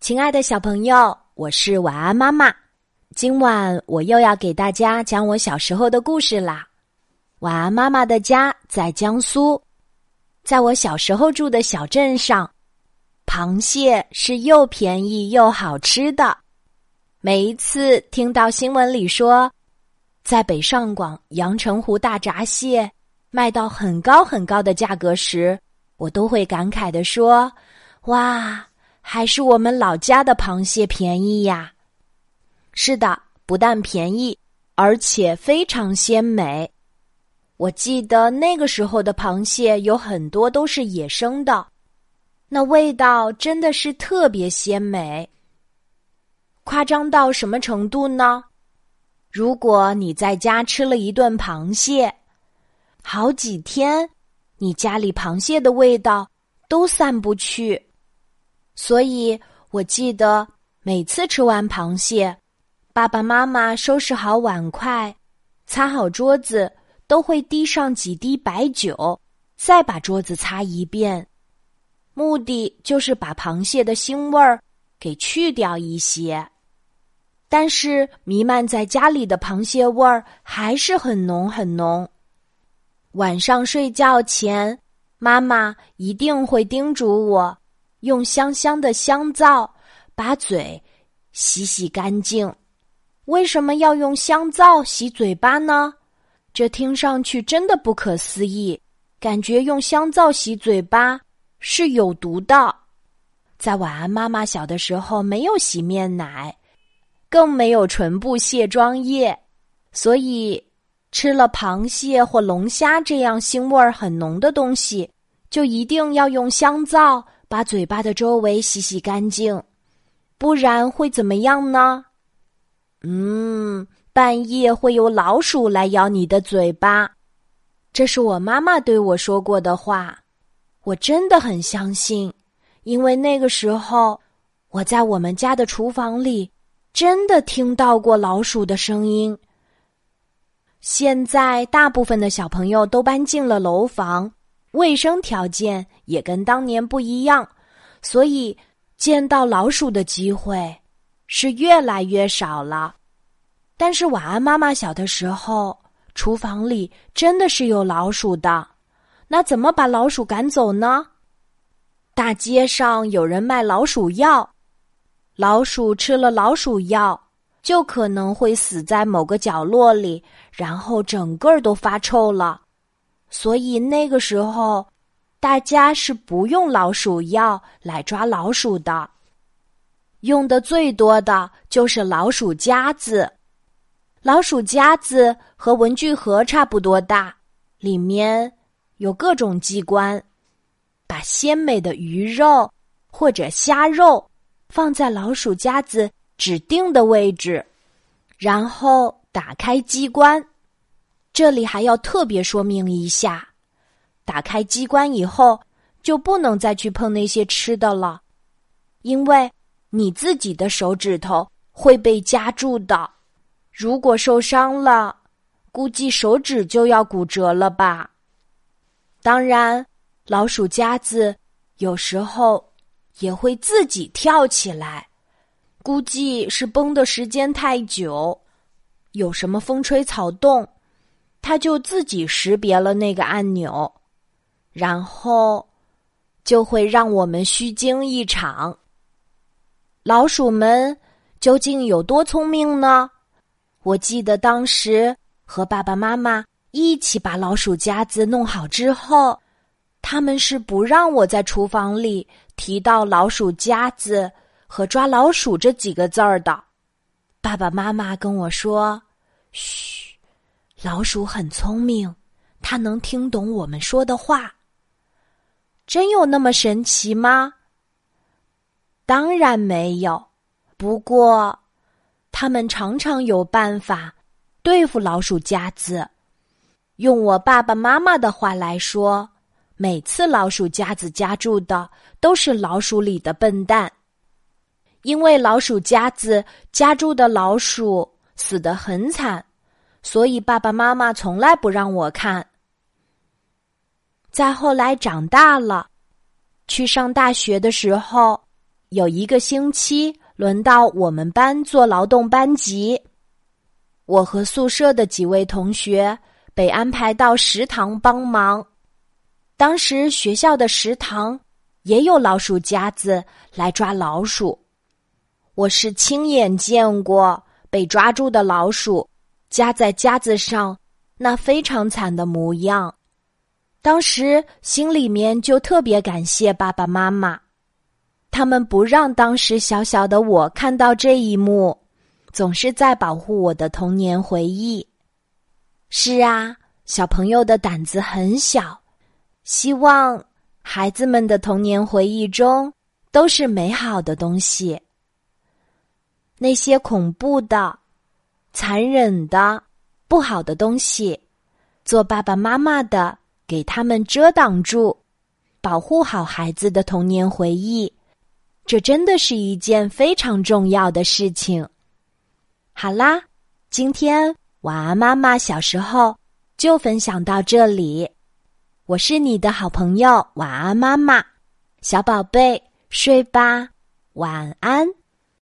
亲爱的小朋友，我是晚安妈妈。今晚我又要给大家讲我小时候的故事啦。晚安妈妈的家在江苏，在我小时候住的小镇上，螃蟹是又便宜又好吃的。每一次听到新闻里说，在北上广阳澄湖大闸蟹卖到很高很高的价格时，我都会感慨的说：“哇！”还是我们老家的螃蟹便宜呀！是的，不但便宜，而且非常鲜美。我记得那个时候的螃蟹有很多都是野生的，那味道真的是特别鲜美。夸张到什么程度呢？如果你在家吃了一顿螃蟹，好几天，你家里螃蟹的味道都散不去。所以，我记得每次吃完螃蟹，爸爸妈妈收拾好碗筷，擦好桌子，都会滴上几滴白酒，再把桌子擦一遍，目的就是把螃蟹的腥味儿给去掉一些。但是，弥漫在家里的螃蟹味儿还是很浓很浓。晚上睡觉前，妈妈一定会叮嘱我。用香香的香皂把嘴洗洗干净。为什么要用香皂洗嘴巴呢？这听上去真的不可思议，感觉用香皂洗嘴巴是有毒的。在晚安妈妈小的时候，没有洗面奶，更没有唇部卸妆液，所以吃了螃蟹或龙虾这样腥味儿很浓的东西，就一定要用香皂。把嘴巴的周围洗洗干净，不然会怎么样呢？嗯，半夜会有老鼠来咬你的嘴巴。这是我妈妈对我说过的话，我真的很相信，因为那个时候我在我们家的厨房里真的听到过老鼠的声音。现在大部分的小朋友都搬进了楼房。卫生条件也跟当年不一样，所以见到老鼠的机会是越来越少了。但是晚安妈妈小的时候，厨房里真的是有老鼠的。那怎么把老鼠赶走呢？大街上有人卖老鼠药，老鼠吃了老鼠药，就可能会死在某个角落里，然后整个都发臭了。所以那个时候，大家是不用老鼠药来抓老鼠的，用的最多的就是老鼠夹子。老鼠夹子和文具盒差不多大，里面有各种机关，把鲜美的鱼肉或者虾肉放在老鼠夹子指定的位置，然后打开机关。这里还要特别说明一下：打开机关以后，就不能再去碰那些吃的了，因为你自己的手指头会被夹住的。如果受伤了，估计手指就要骨折了吧。当然，老鼠夹子有时候也会自己跳起来，估计是绷的时间太久，有什么风吹草动。他就自己识别了那个按钮，然后就会让我们虚惊一场。老鼠们究竟有多聪明呢？我记得当时和爸爸妈妈一起把老鼠夹子弄好之后，他们是不让我在厨房里提到老鼠夹子和抓老鼠这几个字儿的。爸爸妈妈跟我说：“嘘。”老鼠很聪明，它能听懂我们说的话。真有那么神奇吗？当然没有。不过，他们常常有办法对付老鼠夹子。用我爸爸妈妈的话来说，每次老鼠夹子夹住的都是老鼠里的笨蛋，因为老鼠夹子夹住的老鼠死得很惨。所以爸爸妈妈从来不让我看。再后来长大了，去上大学的时候，有一个星期轮到我们班做劳动班级，我和宿舍的几位同学被安排到食堂帮忙。当时学校的食堂也有老鼠夹子来抓老鼠，我是亲眼见过被抓住的老鼠夹在夹子上那非常惨的模样。当时心里面就特别感谢爸爸妈妈，他们不让当时小小的我看到这一幕，总是在保护我的童年回忆。是啊，小朋友的胆子很小。希望孩子们的童年回忆中都是美好的东西。那些恐怖的、残忍的、不好的东西，做爸爸妈妈的给他们遮挡住，保护好孩子的童年回忆，这真的是一件非常重要的事情。好啦，今天晚安妈妈小时候就分享到这里。我是你的好朋友，晚安，妈妈，小宝贝，睡吧，晚安。